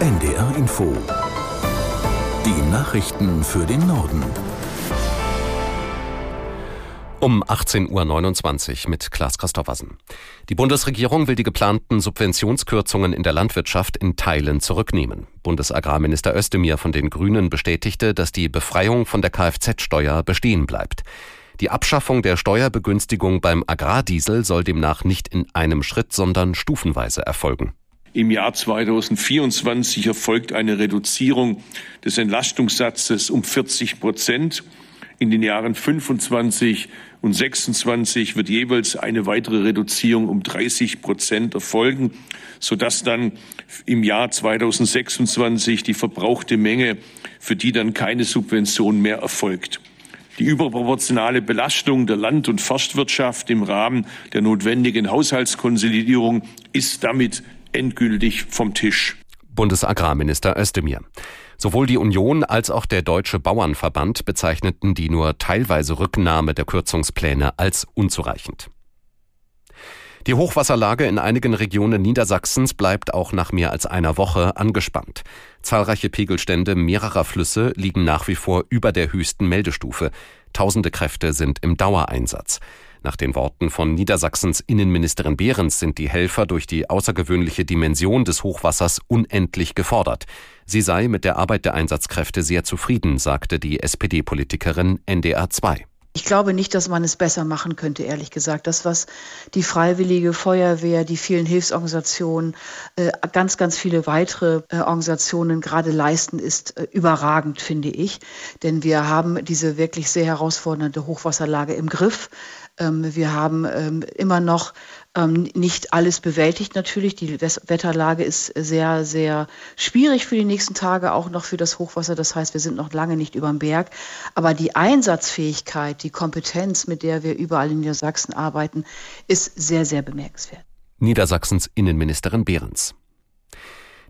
NDR Info. Die Nachrichten für den Norden. Um 18.29 Uhr mit Klaas Christoffersen. Die Bundesregierung will die geplanten Subventionskürzungen in der Landwirtschaft in Teilen zurücknehmen. Bundesagrarminister Özdemir von den Grünen bestätigte, dass die Befreiung von der Kfz-Steuer bestehen bleibt. Die Abschaffung der Steuerbegünstigung beim Agrardiesel soll demnach nicht in einem Schritt, sondern stufenweise erfolgen. Im Jahr 2024 erfolgt eine Reduzierung des Entlastungssatzes um 40 Prozent. In den Jahren 25 und 26 wird jeweils eine weitere Reduzierung um 30 Prozent erfolgen, sodass dann im Jahr 2026 die verbrauchte Menge, für die dann keine Subvention mehr erfolgt. Die überproportionale Belastung der Land- und Forstwirtschaft im Rahmen der notwendigen Haushaltskonsolidierung ist damit endgültig vom Tisch. Bundesagrarminister Özdemir. Sowohl die Union als auch der Deutsche Bauernverband bezeichneten die nur teilweise Rücknahme der Kürzungspläne als unzureichend. Die Hochwasserlage in einigen Regionen Niedersachsens bleibt auch nach mehr als einer Woche angespannt. Zahlreiche Pegelstände mehrerer Flüsse liegen nach wie vor über der höchsten Meldestufe. Tausende Kräfte sind im Dauereinsatz. Nach den Worten von Niedersachsens Innenministerin Behrens sind die Helfer durch die außergewöhnliche Dimension des Hochwassers unendlich gefordert. Sie sei mit der Arbeit der Einsatzkräfte sehr zufrieden, sagte die SPD-Politikerin NDR 2. Ich glaube nicht, dass man es besser machen könnte, ehrlich gesagt. Das, was die Freiwillige Feuerwehr, die vielen Hilfsorganisationen, äh, ganz, ganz viele weitere äh, Organisationen gerade leisten, ist äh, überragend, finde ich. Denn wir haben diese wirklich sehr herausfordernde Hochwasserlage im Griff. Ähm, wir haben ähm, immer noch ähm, nicht alles bewältigt natürlich. Die Wetterlage ist sehr, sehr schwierig für die nächsten Tage, auch noch für das Hochwasser. Das heißt, wir sind noch lange nicht über dem Berg. Aber die Einsatzfähigkeit, die Kompetenz, mit der wir überall in Niedersachsen arbeiten, ist sehr, sehr bemerkenswert. Niedersachsens Innenministerin Behrens.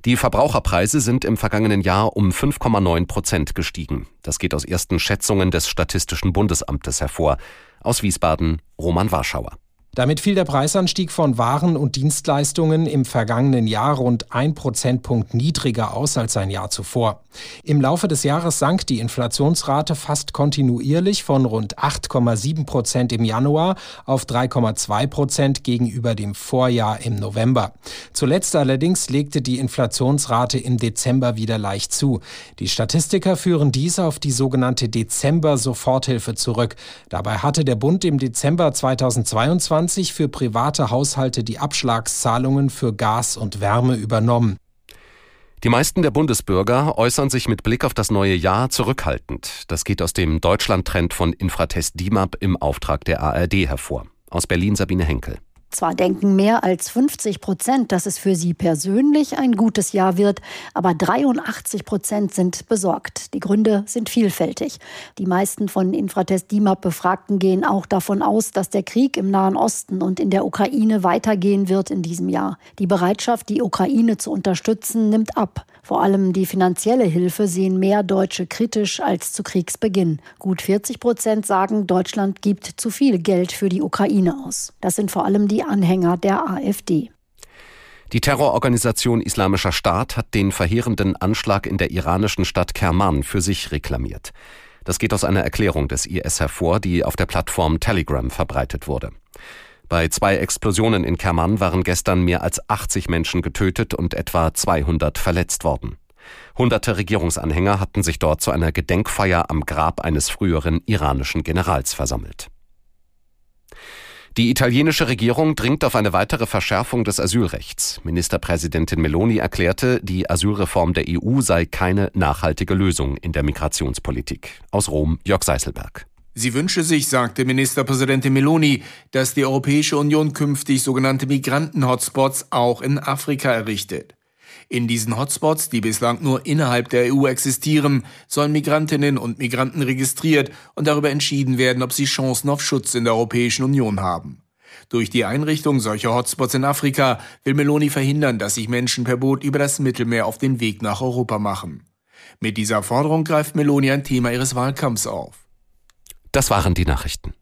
Die Verbraucherpreise sind im vergangenen Jahr um 5,9 Prozent gestiegen. Das geht aus ersten Schätzungen des Statistischen Bundesamtes hervor. Aus Wiesbaden Roman Warschauer. Damit fiel der Preisanstieg von Waren und Dienstleistungen im vergangenen Jahr rund ein Prozentpunkt niedriger aus als ein Jahr zuvor. Im Laufe des Jahres sank die Inflationsrate fast kontinuierlich von rund 8,7 Prozent im Januar auf 3,2 Prozent gegenüber dem Vorjahr im November. Zuletzt allerdings legte die Inflationsrate im Dezember wieder leicht zu. Die Statistiker führen dies auf die sogenannte Dezember-Soforthilfe zurück. Dabei hatte der Bund im Dezember 2022 2020 für private Haushalte die Abschlagszahlungen für Gas und Wärme übernommen. Die meisten der Bundesbürger äußern sich mit Blick auf das neue Jahr zurückhaltend. Das geht aus dem Deutschlandtrend von Infratest DIMAP im Auftrag der ARD hervor. Aus Berlin Sabine Henkel. Zwar denken mehr als 50 Prozent, dass es für sie persönlich ein gutes Jahr wird, aber 83 Prozent sind besorgt. Die Gründe sind vielfältig. Die meisten von Infratest DIMAP Befragten gehen auch davon aus, dass der Krieg im Nahen Osten und in der Ukraine weitergehen wird in diesem Jahr. Die Bereitschaft, die Ukraine zu unterstützen, nimmt ab. Vor allem die finanzielle Hilfe sehen mehr Deutsche kritisch als zu Kriegsbeginn. Gut 40 Prozent sagen, Deutschland gibt zu viel Geld für die Ukraine aus. Das sind vor allem die Anhänger der AfD. Die Terrororganisation Islamischer Staat hat den verheerenden Anschlag in der iranischen Stadt Kerman für sich reklamiert. Das geht aus einer Erklärung des IS hervor, die auf der Plattform Telegram verbreitet wurde. Bei zwei Explosionen in Kerman waren gestern mehr als 80 Menschen getötet und etwa 200 verletzt worden. Hunderte Regierungsanhänger hatten sich dort zu einer Gedenkfeier am Grab eines früheren iranischen Generals versammelt. Die italienische Regierung dringt auf eine weitere Verschärfung des Asylrechts. Ministerpräsidentin Meloni erklärte, die Asylreform der EU sei keine nachhaltige Lösung in der Migrationspolitik. Aus Rom Jörg Seiselberg. Sie wünsche sich, sagte Ministerpräsidentin Meloni, dass die Europäische Union künftig sogenannte Migranten-Hotspots auch in Afrika errichtet. In diesen Hotspots, die bislang nur innerhalb der EU existieren, sollen Migrantinnen und Migranten registriert und darüber entschieden werden, ob sie Chancen auf Schutz in der Europäischen Union haben. Durch die Einrichtung solcher Hotspots in Afrika will Meloni verhindern, dass sich Menschen per Boot über das Mittelmeer auf den Weg nach Europa machen. Mit dieser Forderung greift Meloni ein Thema ihres Wahlkampfs auf. Das waren die Nachrichten.